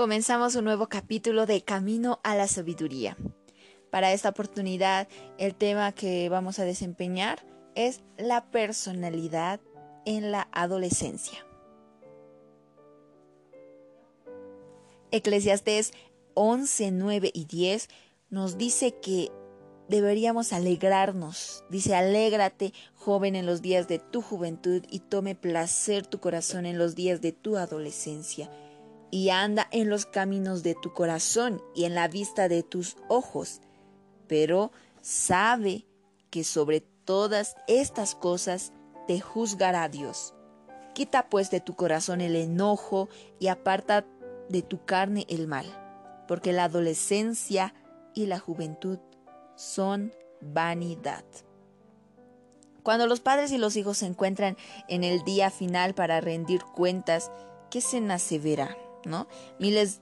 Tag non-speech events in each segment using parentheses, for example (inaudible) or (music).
comenzamos un nuevo capítulo de Camino a la Sabiduría. Para esta oportunidad, el tema que vamos a desempeñar es la personalidad en la adolescencia. Eclesiastés 11, 9 y 10 nos dice que deberíamos alegrarnos. Dice, alégrate, joven, en los días de tu juventud y tome placer tu corazón en los días de tu adolescencia. Y anda en los caminos de tu corazón y en la vista de tus ojos. Pero sabe que sobre todas estas cosas te juzgará Dios. Quita pues de tu corazón el enojo y aparta de tu carne el mal, porque la adolescencia y la juventud son vanidad. Cuando los padres y los hijos se encuentran en el día final para rendir cuentas, ¿qué se verá? ¿No? Miles,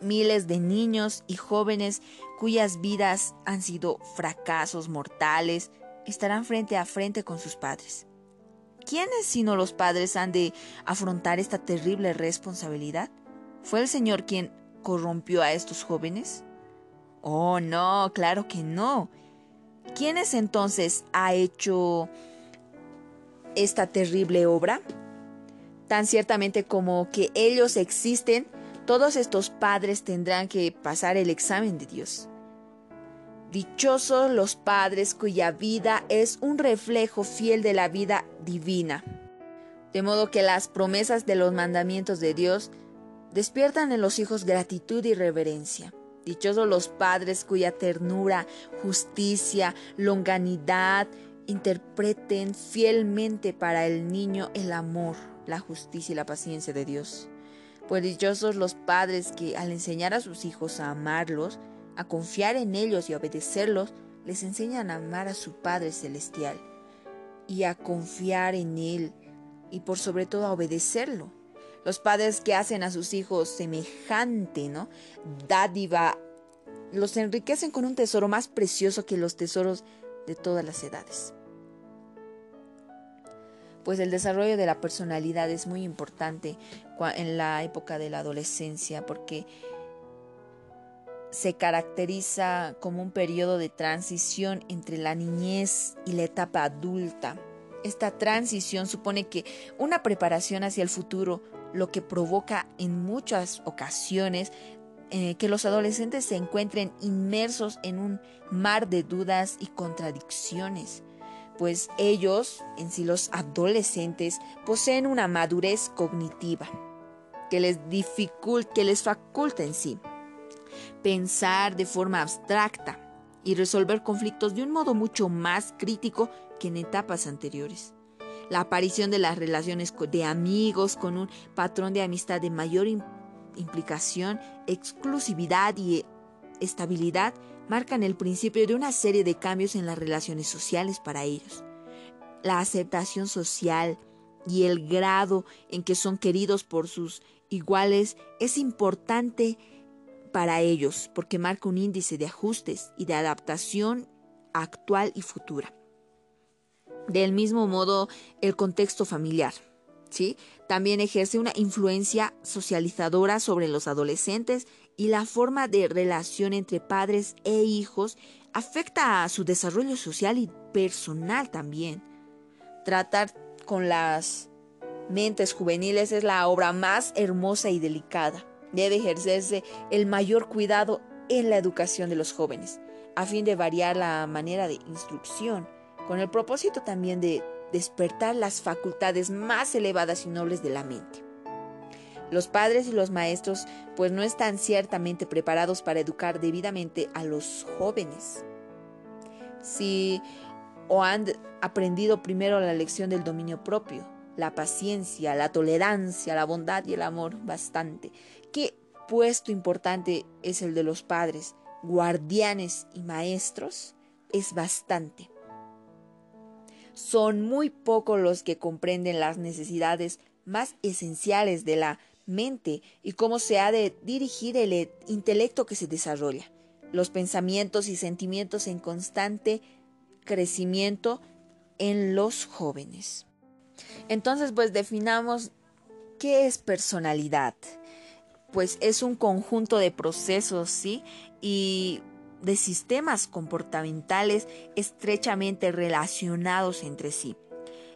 miles de niños y jóvenes cuyas vidas han sido fracasos mortales estarán frente a frente con sus padres. ¿Quiénes sino los padres han de afrontar esta terrible responsabilidad? ¿Fue el Señor quien corrompió a estos jóvenes? Oh, no, claro que no. ¿Quiénes entonces ha hecho esta terrible obra? Tan ciertamente como que ellos existen, todos estos padres tendrán que pasar el examen de Dios. Dichosos los padres cuya vida es un reflejo fiel de la vida divina. De modo que las promesas de los mandamientos de Dios despiertan en los hijos gratitud y reverencia. Dichosos los padres cuya ternura, justicia, longanidad interpreten fielmente para el niño el amor, la justicia y la paciencia de Dios. Pues dichosos los padres que al enseñar a sus hijos a amarlos, a confiar en ellos y a obedecerlos, les enseñan a amar a su Padre Celestial y a confiar en Él y por sobre todo a obedecerlo. Los padres que hacen a sus hijos semejante, ¿no? Dádiva, los enriquecen con un tesoro más precioso que los tesoros de todas las edades. Pues el desarrollo de la personalidad es muy importante en la época de la adolescencia porque se caracteriza como un periodo de transición entre la niñez y la etapa adulta. Esta transición supone que una preparación hacia el futuro lo que provoca en muchas ocasiones eh, que los adolescentes se encuentren inmersos en un mar de dudas y contradicciones, pues ellos, en sí los adolescentes, poseen una madurez cognitiva que les dificulta, que les faculta en sí pensar de forma abstracta y resolver conflictos de un modo mucho más crítico que en etapas anteriores. La aparición de las relaciones de amigos con un patrón de amistad de mayor implicación, exclusividad y estabilidad marcan el principio de una serie de cambios en las relaciones sociales para ellos. La aceptación social y el grado en que son queridos por sus iguales es importante para ellos porque marca un índice de ajustes y de adaptación actual y futura. Del mismo modo, el contexto familiar, ¿sí? También ejerce una influencia socializadora sobre los adolescentes y la forma de relación entre padres e hijos afecta a su desarrollo social y personal también. Tratar con las mentes juveniles es la obra más hermosa y delicada. Debe ejercerse el mayor cuidado en la educación de los jóvenes, a fin de variar la manera de instrucción con el propósito también de despertar las facultades más elevadas y nobles de la mente. Los padres y los maestros pues no están ciertamente preparados para educar debidamente a los jóvenes. Si o han aprendido primero la lección del dominio propio, la paciencia, la tolerancia, la bondad y el amor bastante. ¿Qué puesto importante es el de los padres, guardianes y maestros? Es bastante. Son muy pocos los que comprenden las necesidades más esenciales de la mente y cómo se ha de dirigir el intelecto que se desarrolla, los pensamientos y sentimientos en constante crecimiento en los jóvenes. Entonces, pues definamos qué es personalidad. pues es un conjunto de procesos, ¿sí? Y de sistemas comportamentales estrechamente relacionados entre sí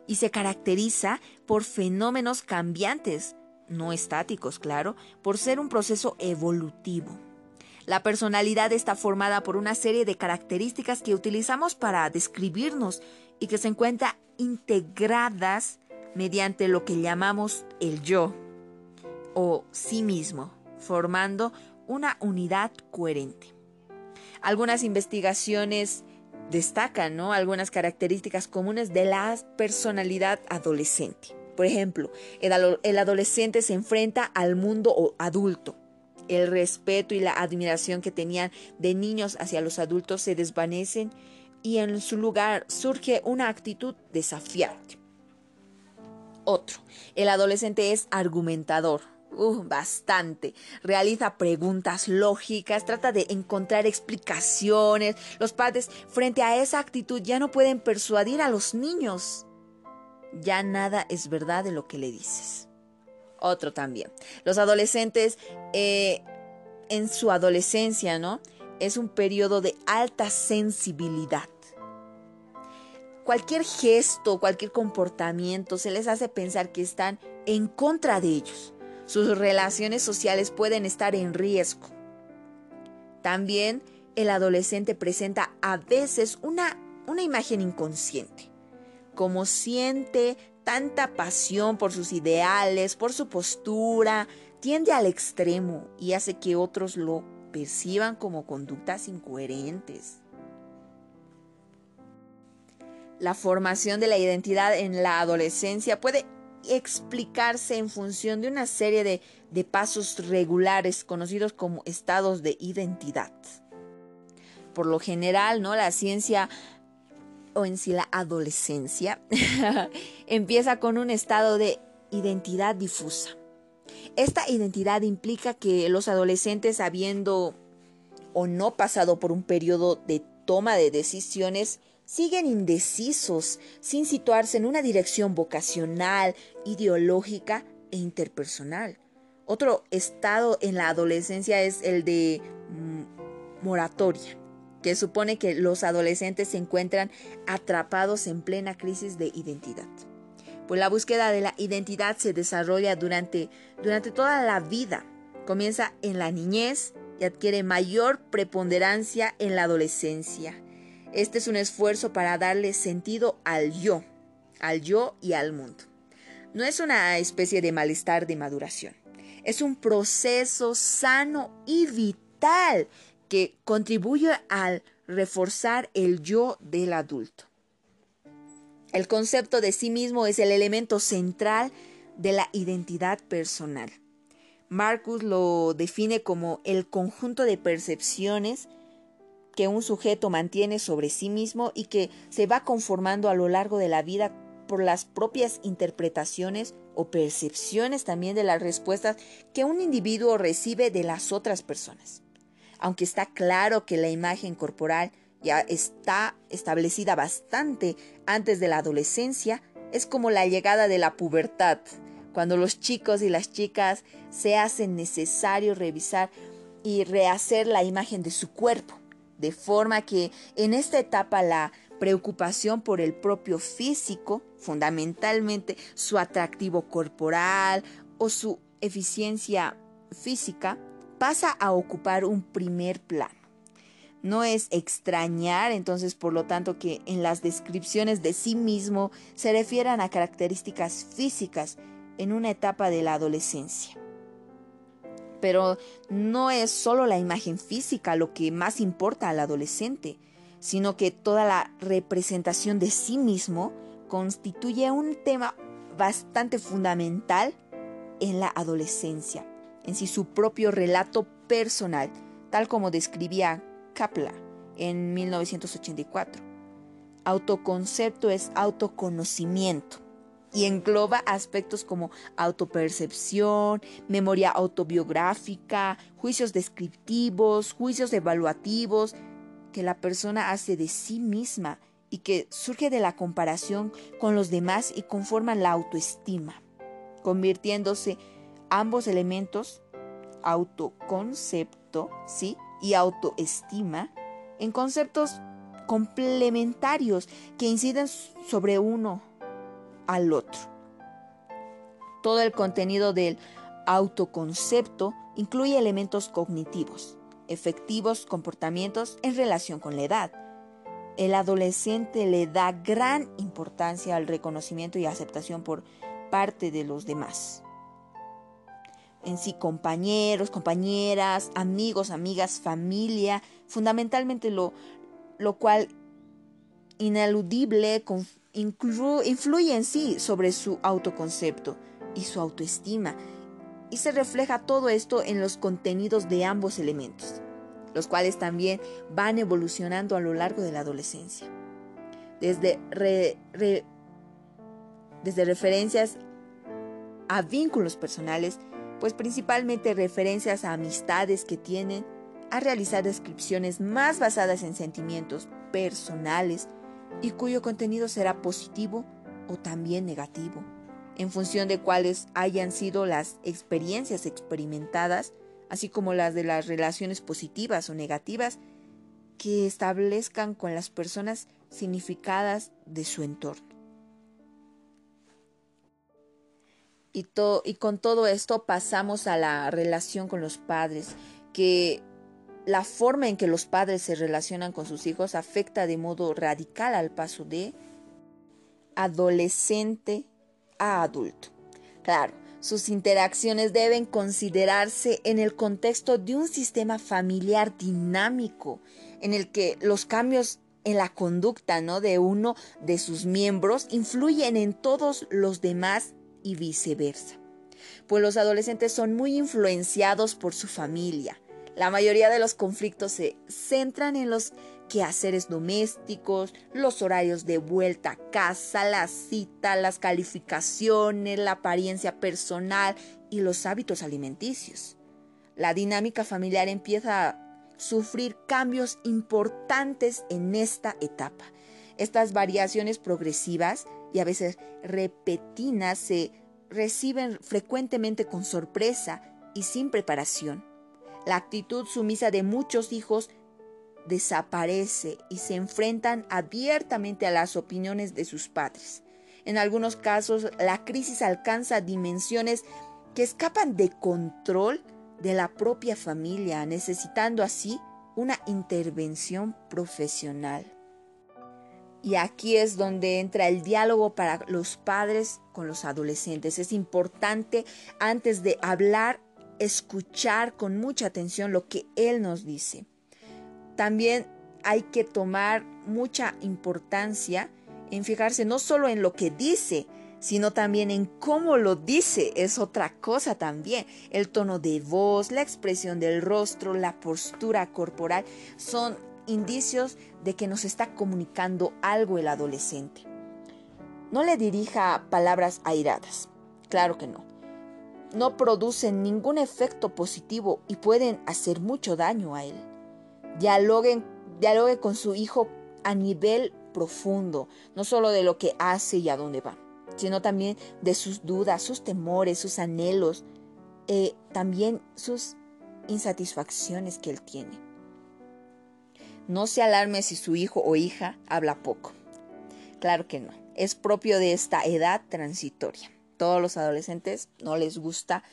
y se caracteriza por fenómenos cambiantes, no estáticos, claro, por ser un proceso evolutivo. La personalidad está formada por una serie de características que utilizamos para describirnos y que se encuentran integradas mediante lo que llamamos el yo o sí mismo, formando una unidad coherente. Algunas investigaciones destacan ¿no? algunas características comunes de la personalidad adolescente. Por ejemplo, el, adolescente se enfrenta al mundo adulto. El respeto y la admiración que tenían de niños hacia los adultos se desvanecen y en su lugar surge una actitud desafiante. Otro, el adolescente es argumentador, bastante. Realiza preguntas lógicas, trata de encontrar explicaciones. Los padres, frente a esa actitud, ya no pueden persuadir a los niños. Ya nada es verdad de lo que le dices. Otro también. Los adolescentes, eh, en su adolescencia, ¿no? Es un periodo de alta sensibilidad. Cualquier gesto, cualquier comportamiento se les hace pensar que están en contra de ellos sus relaciones sociales pueden estar en riesgo. También el adolescente presenta a veces una, una imagen inconsciente. Como siente tanta pasión por sus ideales, por su postura, tiende al extremo y hace que otros lo perciban como conductas incoherentes. La formación de la identidad en la adolescencia puede explicarse en función de una serie de, pasos regulares conocidos como estados de identidad. Por lo general, ¿no? La ciencia o en sí la adolescencia (laughs) empieza con un estado de identidad difusa. Esta identidad implica que los adolescentes, habiendo o no pasado por un periodo de toma de decisiones, siguen indecisos, sin situarse en una dirección vocacional, ideológica e interpersonal. Otro estado en la adolescencia es el de mm, moratoria, que supone que los adolescentes se encuentran atrapados en plena crisis de identidad. Pues la búsqueda de la identidad se desarrolla durante, durante toda la vida. Comienza en la niñez y adquiere mayor preponderancia en la adolescencia este es un esfuerzo para darle sentido al yo, al yo y al mundo. No es una especie de malestar de maduración. Es un proceso sano y vital que contribuye al reforzar el yo del adulto. El concepto de sí mismo es el elemento central de la identidad personal. Marcus lo define como el conjunto de percepciones, que un sujeto mantiene sobre sí mismo y que se va conformando a lo largo de la vida por las propias interpretaciones o percepciones también de las respuestas que un individuo recibe de las otras personas. Aunque está claro que la imagen corporal ya está establecida bastante antes de la adolescencia, es como la llegada de la pubertad, cuando los chicos y las chicas se hacen necesario revisar y rehacer la imagen de su cuerpo de forma que en esta etapa la preocupación por el propio físico, fundamentalmente su atractivo corporal o su eficiencia física, pasa a ocupar un primer plano. No es extrañar entonces, por lo tanto, que en las descripciones de sí mismo se refieran a características físicas en una etapa de la adolescencia. Pero no es solo la imagen física lo que más importa al adolescente, sino que toda la representación de sí mismo constituye un tema bastante fundamental en la adolescencia, en sí su propio relato personal, tal como describía Kapla en 1984. Autoconcepto es autoconocimiento y engloba aspectos como autopercepción, memoria autobiográfica, juicios descriptivos, juicios evaluativos que la persona hace de sí misma y que surge de la comparación con los demás y conforman la autoestima, convirtiéndose ambos elementos autoconcepto, ¿sí? Y autoestima en conceptos complementarios que inciden sobre uno al otro. Todo el contenido del autoconcepto incluye elementos cognitivos, efectivos comportamientos en relación con la edad. El adolescente le da gran importancia al reconocimiento y aceptación por parte de los demás. En sí, compañeros, compañeras, amigos, amigas, familia, fundamentalmente lo, lo cual ineludible influye en sí sobre su autoconcepto y su autoestima y se refleja todo esto en los contenidos de ambos elementos, los cuales también van evolucionando a lo largo de la adolescencia. Desde, desde referencias a vínculos personales, pues principalmente referencias a amistades que tienen, a realizar descripciones más basadas en sentimientos personales y cuyo contenido será positivo o también negativo en función de cuáles hayan sido las experiencias experimentadas, así como las de las relaciones positivas o negativas que establezcan con las personas significadas de su entorno. Y, con todo esto pasamos a la relación con los padres, que la forma en que los padres se relacionan con sus hijos afecta de modo radical al paso de adolescente adulto. Claro, sus interacciones deben considerarse en el contexto de un sistema familiar dinámico, en el que los cambios en la conducta ¿no? de uno de sus miembros influyen en todos los demás y viceversa. Pues los adolescentes son muy influenciados por su familia. La mayoría de los conflictos se centran en los quehaceres domésticos, los horarios de vuelta a casa, la cita, las calificaciones, la apariencia personal y los hábitos alimenticios. La dinámica familiar empieza a sufrir cambios importantes en esta etapa. Estas variaciones progresivas y a veces repetidas se reciben frecuentemente con sorpresa y sin preparación. La actitud sumisa de muchos hijos desaparece y se enfrentan abiertamente a las opiniones de sus padres. En algunos casos, la crisis alcanza dimensiones que escapan de control de la propia familia, necesitando así una intervención profesional. Y aquí es donde entra el diálogo para los padres con los adolescentes. Es importante antes de hablar, escuchar con mucha atención lo que él nos dice. También hay que tomar mucha importancia en fijarse no solo en lo que dice, sino también en cómo lo dice. Es otra cosa también. El tono de voz, la expresión del rostro, la postura corporal son indicios de que nos está comunicando algo el adolescente. No le dirija palabras airadas. Claro que no. No producen ningún efecto positivo y pueden hacer mucho daño a él. Dialogue, con su hijo a nivel profundo, no solo de lo que hace y a dónde va, sino también de sus dudas, sus temores, sus anhelos, eh, también sus insatisfacciones que él tiene. No se alarme si su hijo o hija habla poco. Claro que no. Es propio de esta edad transitoria. Todos los adolescentes no les gusta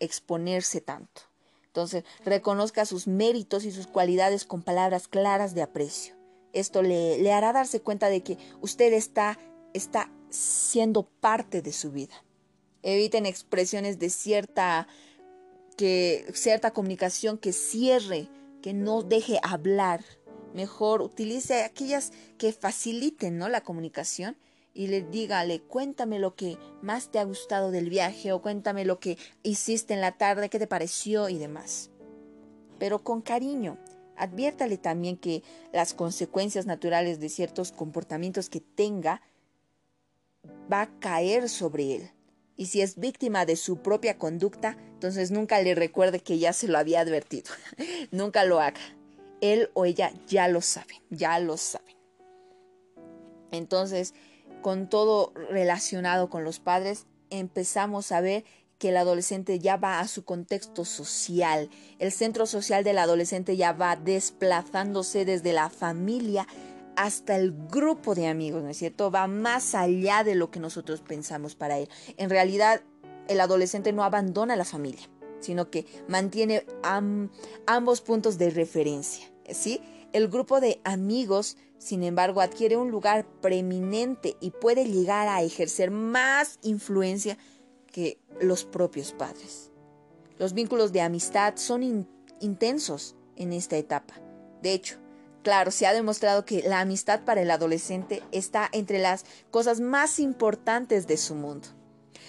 exponerse tanto. Entonces, reconozca sus méritos y sus cualidades con palabras claras de aprecio. Esto le, hará darse cuenta de que usted está, está siendo parte de su vida. Eviten expresiones de cierta, que, cierta comunicación que cierre, que no deje hablar. Mejor utilice aquellas que faciliten ¿no? la comunicación y le dígale, cuéntame lo que más te ha gustado del viaje o cuéntame lo que hiciste en la tarde, qué te pareció y demás. Pero con cariño, adviértale también que las consecuencias naturales de ciertos comportamientos que tenga va a caer sobre él. Y si es víctima de su propia conducta, entonces nunca le recuerde que ya se lo había advertido. (laughs) nunca lo haga. Él o ella ya lo saben, ya lo saben. Entonces, con todo relacionado con los padres, empezamos a ver que el adolescente ya va a su contexto social. El centro social del adolescente ya va desplazándose desde la familia hasta el grupo de amigos, ¿no es cierto? Va más allá de lo que nosotros pensamos para él. En realidad, el adolescente no abandona la familia, sino que mantiene ambos puntos de referencia, ¿sí? El grupo de amigos, sin embargo, adquiere un lugar preeminente y puede llegar a ejercer más influencia que los propios padres. Los vínculos de amistad son intensos en esta etapa. De hecho, claro, se ha demostrado que la amistad para el adolescente está entre las cosas más importantes de su mundo.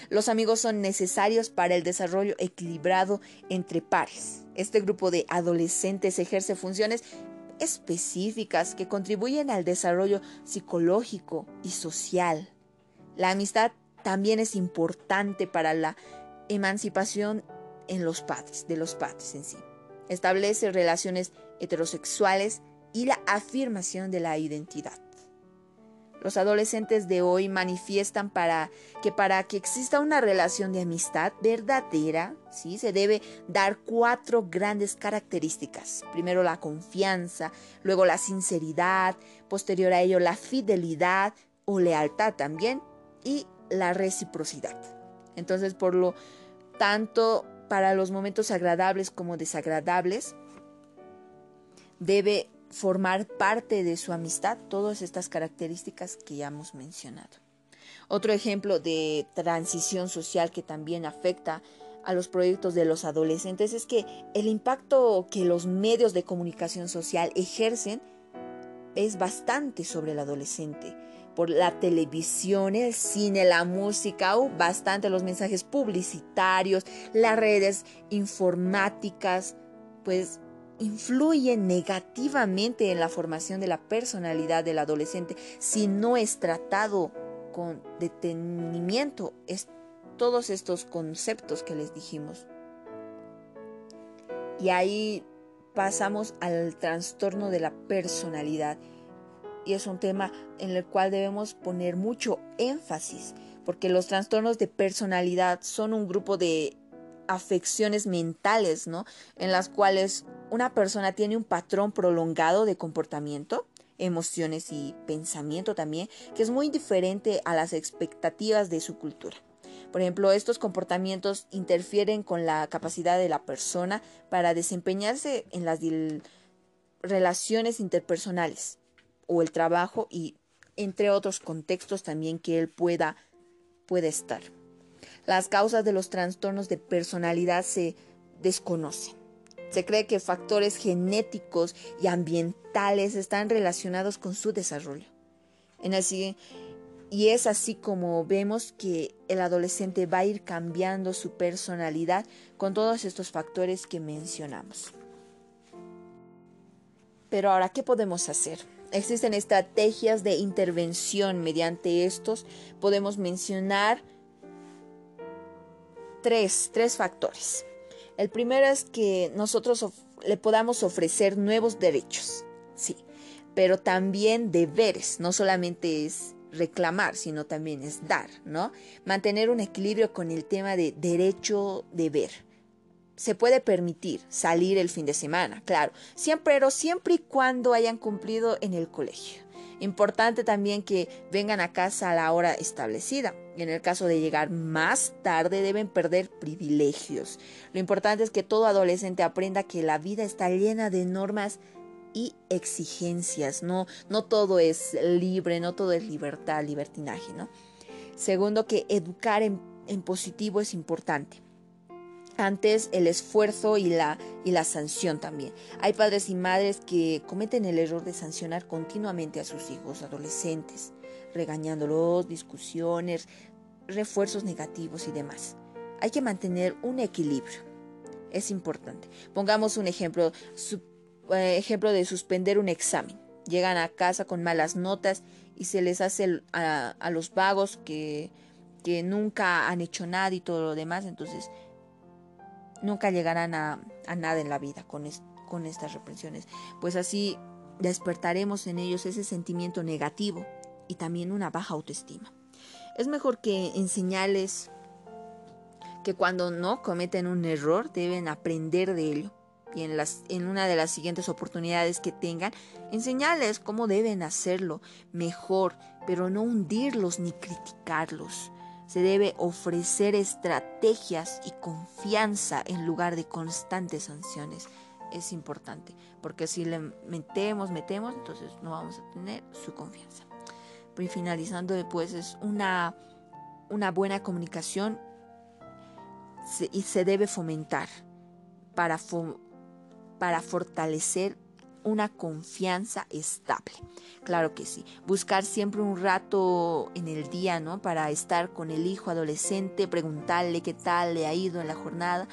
Los amigos son necesarios para el desarrollo equilibrado entre pares. Este grupo de adolescentes ejerce funciones específicas que contribuyen al desarrollo psicológico y social. La amistad también es importante para la emancipación en los padres, de los padres en sí. Establece relaciones heterosexuales y la afirmación de la identidad. Los adolescentes de hoy manifiestan para que para que exista una relación de amistad verdadera, ¿sí? se debe dar cuatro grandes características. Primero la confianza, luego la sinceridad, posterior a ello la fidelidad o lealtad también y la reciprocidad. Entonces, por lo tanto, para los momentos agradables como desagradables, debe formar parte de su amistad todas estas características que ya hemos mencionado. Otro ejemplo de transición social que también afecta a los proyectos de los adolescentes es que el impacto que los medios de comunicación social ejercen es bastante sobre el adolescente por la televisión, el cine, la música, bastante los mensajes publicitarios, las redes informáticas, pues influyen negativamente en la formación de la personalidad del adolescente si no es tratado con detenimiento es todos estos conceptos que les dijimos. Y ahí pasamos al trastorno de la personalidad y es un tema en el cual debemos poner mucho énfasis, porque los trastornos de personalidad son un grupo de afecciones mentales, ¿no? En las cuales una persona tiene un patrón prolongado de comportamiento, emociones y pensamiento también, que es muy diferente a las expectativas de su cultura. Por ejemplo, estos comportamientos interfieren con la capacidad de la persona para desempeñarse en las relaciones interpersonales, o el trabajo y entre otros contextos también que él pueda, puede estar. Las causas de los trastornos de personalidad se desconocen. Se cree que factores genéticos y ambientales están relacionados con su desarrollo. Y es así como vemos que el adolescente va a ir cambiando su personalidad con todos estos factores que mencionamos. Pero ahora, ¿qué podemos hacer? Existen estrategias de intervención mediante estos. Podemos mencionar tres, tres factores. El primero es que nosotros le podamos ofrecer nuevos derechos, sí, pero también deberes, no solamente es reclamar, sino también es dar, ¿no? Mantener un equilibrio con el tema de derecho-deber se puede permitir salir el fin de semana, claro, siempre, pero siempre y cuando hayan cumplido en el colegio. Importante también que vengan a casa a la hora establecida. En el caso de llegar más tarde deben perder privilegios. Lo importante es que todo adolescente aprenda que la vida está llena de normas y exigencias. No, no todo es libre, no todo es libertad, libertinaje, ¿no? Segundo, que educar en, en positivo es importante antes el esfuerzo y la, y la sanción también. Hay padres y madres que cometen el error de sancionar continuamente a sus hijos adolescentes, regañándolos, discusiones, refuerzos negativos y demás. Hay que mantener un equilibrio. Es importante. Pongamos un ejemplo, eh, ejemplo de suspender un examen. Llegan a casa con malas notas y se les hace a, a los vagos que, que nunca han hecho nada y todo lo demás. Entonces, nunca llegarán a, nada en la vida con, con estas reprensiones, pues así despertaremos en ellos ese sentimiento negativo y también una baja autoestima. Es mejor que enseñarles que cuando no cometen un error deben aprender de ello y en, las, en una de las siguientes oportunidades que tengan, enseñarles cómo deben hacerlo mejor, pero no hundirlos ni criticarlos. Se debe ofrecer estrategias y confianza en lugar de constantes sanciones. Es importante, porque si le metemos, metemos, entonces no vamos a tener su confianza. Y finalizando después es una, una buena comunicación y se debe fomentar para, para fortalecer una confianza estable. Claro que sí. Buscar siempre un rato en el día, ¿no? Para estar con el hijo adolescente, preguntarle qué tal le ha ido en la jornada.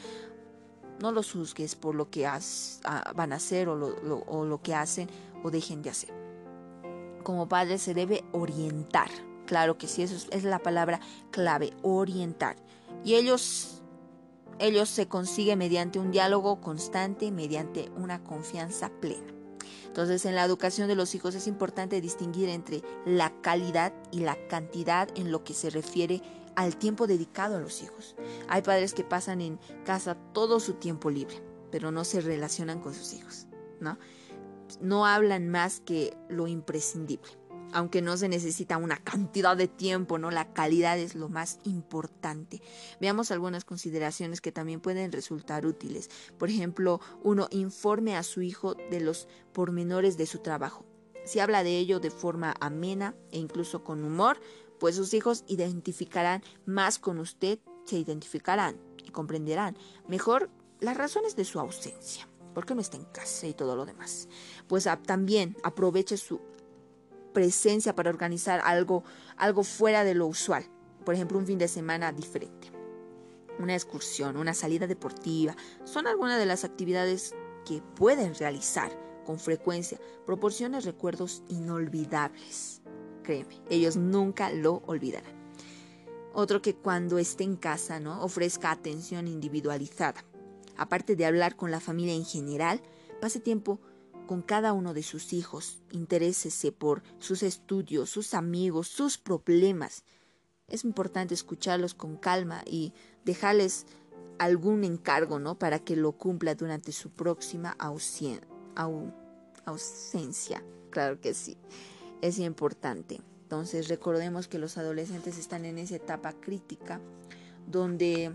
No los juzgues por lo que van a hacer o lo, que hacen o dejen de hacer. Como padre se debe orientar. Claro que sí, eso es la palabra clave, orientar. Y ellos ello se consigue mediante un diálogo constante, mediante una confianza plena. Entonces, en la educación de los hijos es importante distinguir entre la calidad y la cantidad en lo que se refiere al tiempo dedicado a los hijos. Hay padres que pasan en casa todo su tiempo libre, pero no se relacionan con sus hijos, ¿no? No hablan más que lo imprescindible aunque no se necesita una cantidad de tiempo, ¿no? La calidad es lo más importante. Veamos algunas consideraciones que también pueden resultar útiles. Por ejemplo, uno informe a su hijo de los pormenores de su trabajo. Si habla de ello de forma amena e incluso con humor, pues sus hijos identificarán más con usted, se identificarán y comprenderán mejor las razones de su ausencia. ¿Por qué no está en casa y todo lo demás? Pues también aproveche su presencia para organizar algo, algo fuera de lo usual. Por ejemplo, un fin de semana diferente. Una excursión, una salida deportiva. Son algunas de las actividades que pueden realizar con frecuencia. Proporciona recuerdos inolvidables. Créeme, ellos nunca lo olvidarán. Otro que cuando esté en casa, ¿no? Ofrezca atención individualizada. Aparte de hablar con la familia en general, pase tiempo con cada uno de sus hijos, interésese por sus estudios, sus amigos, sus problemas. Es importante escucharlos con calma y dejarles algún encargo, ¿no? Para que lo cumpla durante su próxima ausencia. Claro que sí, es importante. Entonces recordemos que los adolescentes están en esa etapa crítica donde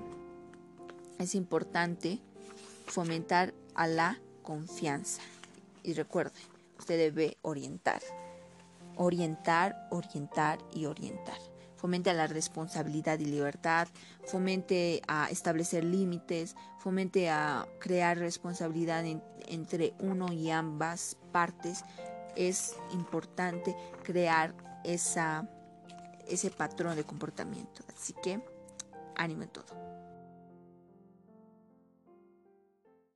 es importante fomentar a la confianza. Y recuerde, usted debe orientar. Orientar, orientar y orientar. Fomente a la responsabilidad y libertad, fomente a establecer límites, fomente a crear responsabilidad entre uno y ambas partes. Es importante crear esa, ese patrón de comportamiento. Así que ánimo en todo.